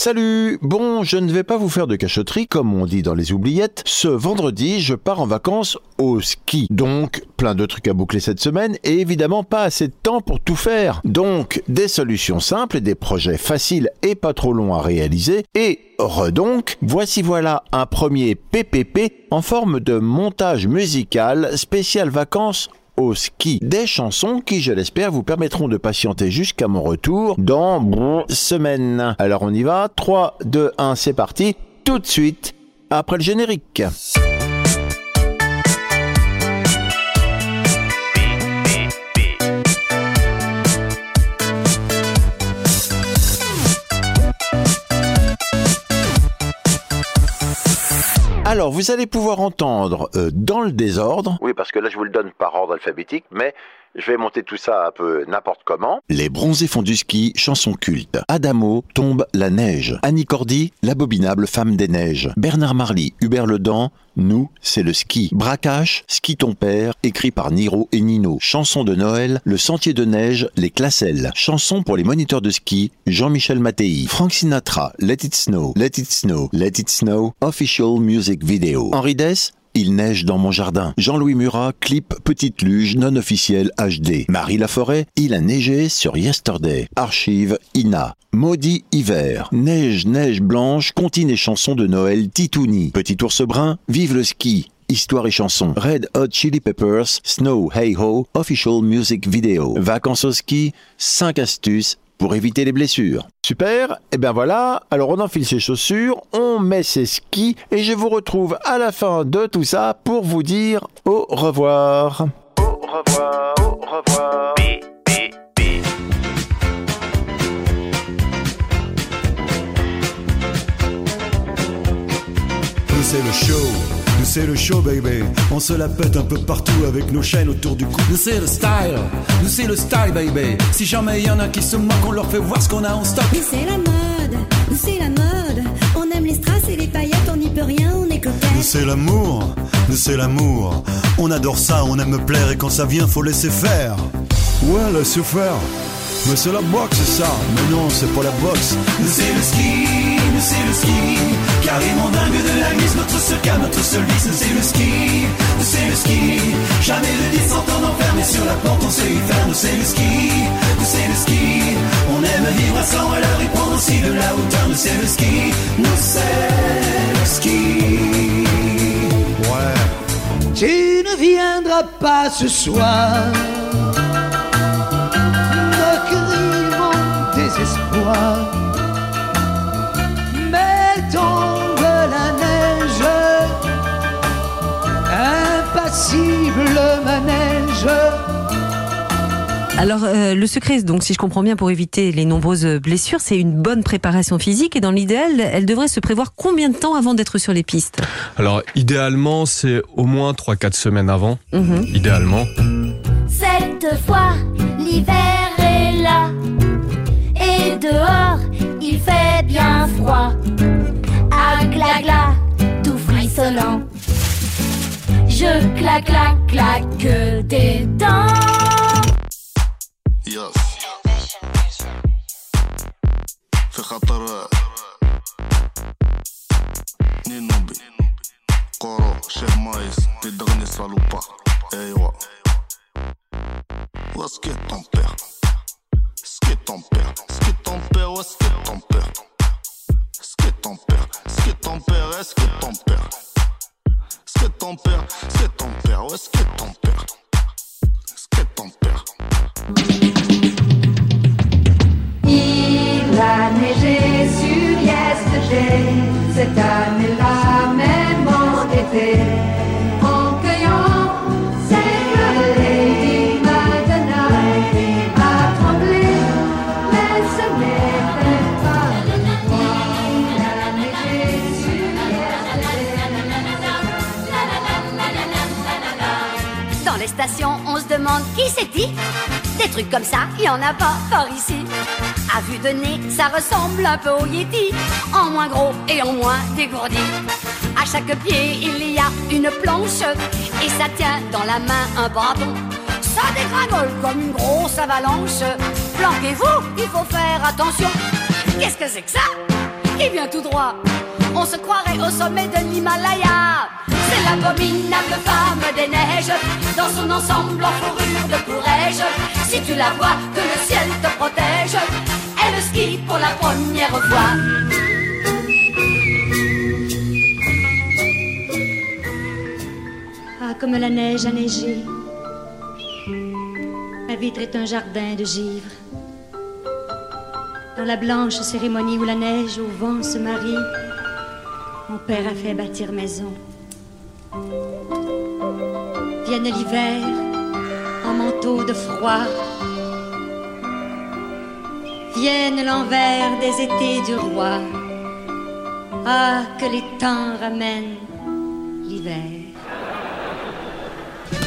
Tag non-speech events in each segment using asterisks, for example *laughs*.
Salut Bon, je ne vais pas vous faire de cachotterie, comme on dit dans les oubliettes. Ce vendredi, je pars en vacances au ski. Donc, plein de trucs à boucler cette semaine et évidemment pas assez de temps pour tout faire. Donc, des solutions simples et des projets faciles et pas trop longs à réaliser. Et, redonc, voici voilà un premier PPP en forme de montage musical spécial vacances au ski. Des chansons qui, je l'espère, vous permettront de patienter jusqu'à mon retour dans bon, semaine. Alors on y va. 3, 2, 1, c'est parti. Tout de suite, après le générique. Alors, vous allez pouvoir entendre euh, dans le désordre. Oui, parce que là, je vous le donne par ordre alphabétique, mais je vais monter tout ça un peu n'importe comment. Les bronzés font du ski, chanson culte. Adamo, tombe la neige. Annie Cordy, l'abominable femme des neiges. Bernard Marly, Hubert Ledan, nous, c'est le ski. Bracache, Ski ton père, écrit par Niro et Nino. Chanson de Noël, Le sentier de neige, Les Classelles. Chanson pour les moniteurs de ski, Jean-Michel Mattei. Frank Sinatra, Let it snow, Let it snow, Let it snow, official music video. Henri Dess, il neige dans mon jardin. Jean-Louis Murat, clip Petite Luge non officiel HD. Marie Laforêt, il a neigé sur Yesterday. Archive Ina. Maudit hiver. Neige, neige blanche, contine et chansons de Noël Titouni. Petit ours brun, vive le ski. Histoire et chansons. Red Hot Chili Peppers, Snow Hey Ho, Official Music Video. Vacances au ski, 5 astuces pour éviter les blessures. Super, et eh bien voilà, alors on enfile ses chaussures, on met ses skis et je vous retrouve à la fin de tout ça pour vous dire au revoir. Au revoir, au revoir. C'est le show c'est le show baby, on se la pète un peu partout avec nos chaînes autour du cou. Nous c'est le style, nous c'est le style baby. Si jamais y en a qui se moquent, on leur fait voir ce qu'on a en stock. Nous c'est la mode, nous c'est la mode. On aime les strass et les paillettes, on n'y peut rien, on est coquette. Nous c'est l'amour, nous c'est l'amour. On adore ça, on aime plaire et quand ça vient, faut laisser faire. Ouais, laisser faire. Mais c'est la boxe, ça. Mais non, c'est pas la boxe. Nous c'est le ski, nous c'est le ski. Carrément dingue de la mise, notre seul cas, notre seul vice. Nous c'est le ski, nous c'est le ski. Jamais de descente en enfer, mais sur la porte on sait y faire. Nous c'est le ski, nous c'est le ski. On aime vivre à 100 à l'heure et prendre aussi de la hauteur. Nous c'est le ski, nous c'est le ski. Ouais. Tu ne viendras pas ce soir Alors, euh, le secret, donc, si je comprends bien, pour éviter les nombreuses blessures, c'est une bonne préparation physique. Et dans l'idéal, elle devrait se prévoir combien de temps avant d'être sur les pistes Alors, idéalement, c'est au moins 3-4 semaines avant. Mhm. Idéalement. Cette fois, l'hiver est là dehors, il fait bien froid. À gla tout frissonnant. Je claque, claque, claque des dents. في خطر نينوبي قورو شيخ مايس تدغني صالوبا ايوا واسكي طون بير سكي طون بير ton père, est-ce que ton père Est-ce que ton père Est-ce que ton père Est-ce que ton père Est-ce que ton père Qui c'est dit. Des trucs comme ça, il y en a pas par ici. À vue de nez, ça ressemble un peu au Yeti, en moins gros et en moins dégourdi. À chaque pied, il y a une planche et ça tient dans la main un bâton. Ça dégringole comme une grosse avalanche. Planquez-vous, il faut faire attention. Qu'est-ce que c'est que ça? Qui vient tout droit? On se croirait au sommet de l'Himalaya. L'abominable femme des neiges, dans son ensemble en fourrure de courage. Si tu la vois, que le ciel te protège. Elle skie pour la première fois. Ah, comme la neige a neigé. Ma vitre est un jardin de givre. Dans la blanche cérémonie où la neige au vent se marie, mon père a fait bâtir maison. Vienne l'hiver en manteau de froid. Vienne l'envers des étés du roi. Ah, que les temps ramènent l'hiver.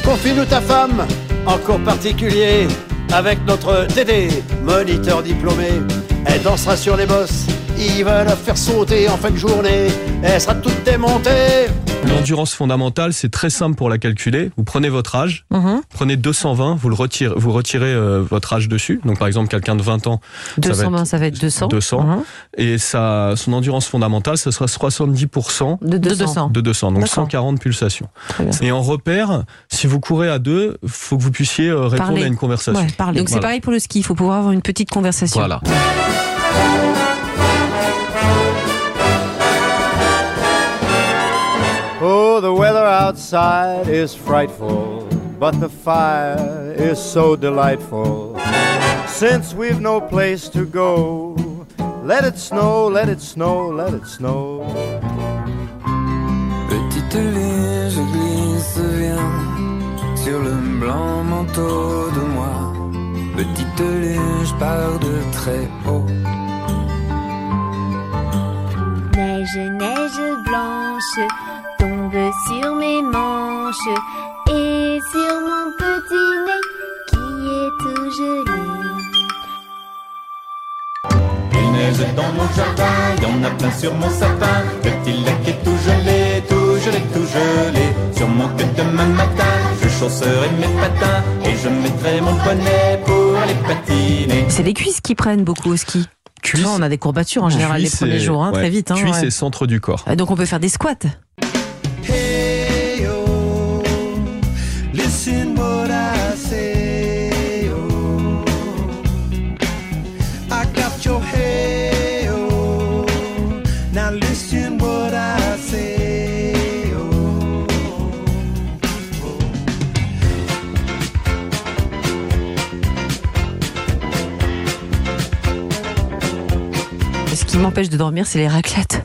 Confie-nous ta femme, en cours particulier, avec notre Dédé, moniteur diplômé. Elle dansera sur les bosses, il va la faire sauter en fin de journée. Elle sera toute démontée. L'endurance fondamentale, c'est très simple pour la calculer. Vous prenez votre âge, Mhm. prenez 220, vous le retirez, vous retirez euh, votre âge dessus. Donc par exemple, quelqu'un de 20 ans, ça va 220, être ça va être 200. 200. Mhm. Et sa, son endurance fondamentale, ce sera 70% De 200. de 200, donc D'accord. 140 pulsations. Et en repère, si vous courez à deux, faut que vous puissiez euh, répondre Parler. à une conversation. Ouais, parler. Donc c'est Voilà. pareil pour le ski, il faut pouvoir avoir une petite conversation. Voilà. Outside is frightful, but the fire is so delightful. Since we've no place to go, let it snow, let it snow, let it snow. Petite ligne, je glisse, viens sur le blanc manteau de moi. Petite ligne, je pars de très haut. Neige, neige blanche tombe sur mes manches et sur mon petit nez qui est tout joli. Il neige dans mon jardin, y en a plein sur mon sapin. Le petit lac est tout gelé, tout gelé, tout gelé. Sûrement que demain matin, je chausserai mes patins et je mettrai mon bonnet pour aller patiner. C'est les cuisses qui prennent beaucoup au ski. Tu vois, on a des courbatures en général les Cuisse premiers et- jours, hein, ouais, très vite. Hein, Cuisse ouais. et centre du corps. Ah, Donc on peut faire des squats. Ce qui m'empêche de dormir, c'est les raclettes.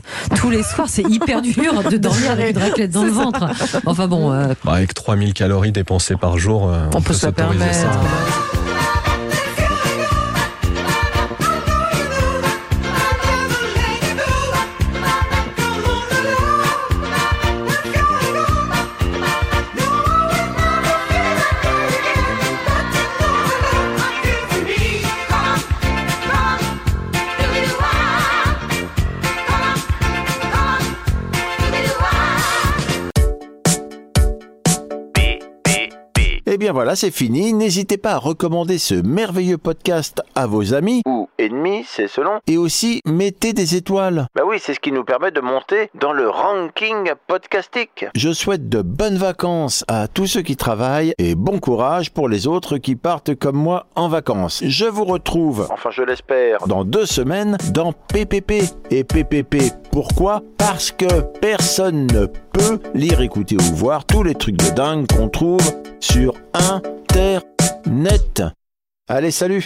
Tous les soirs, c'est hyper dur de *laughs* dormir avec une raclette dans le ventre. Enfin bon, euh, Bah, avec 3000 calories dépensées par jour, euh, on peut se la s'autoriser permettre. ça. Voilà, c'est fini. N'hésitez pas à recommander ce merveilleux podcast à vos amis ou ennemis, c'est selon. Et aussi, mettez des étoiles. Bah oui, c'est ce qui nous permet de monter dans le ranking podcastique. Je souhaite de bonnes vacances à tous ceux qui travaillent et bon courage pour les autres qui partent comme moi en vacances. Je vous retrouve, enfin je l'espère, dans deux semaines dans PPP. Et PPP, pourquoi Parce que personne ne peut lire, écouter ou voir tous les trucs de dingue qu'on trouve sur Internet. Allez, salut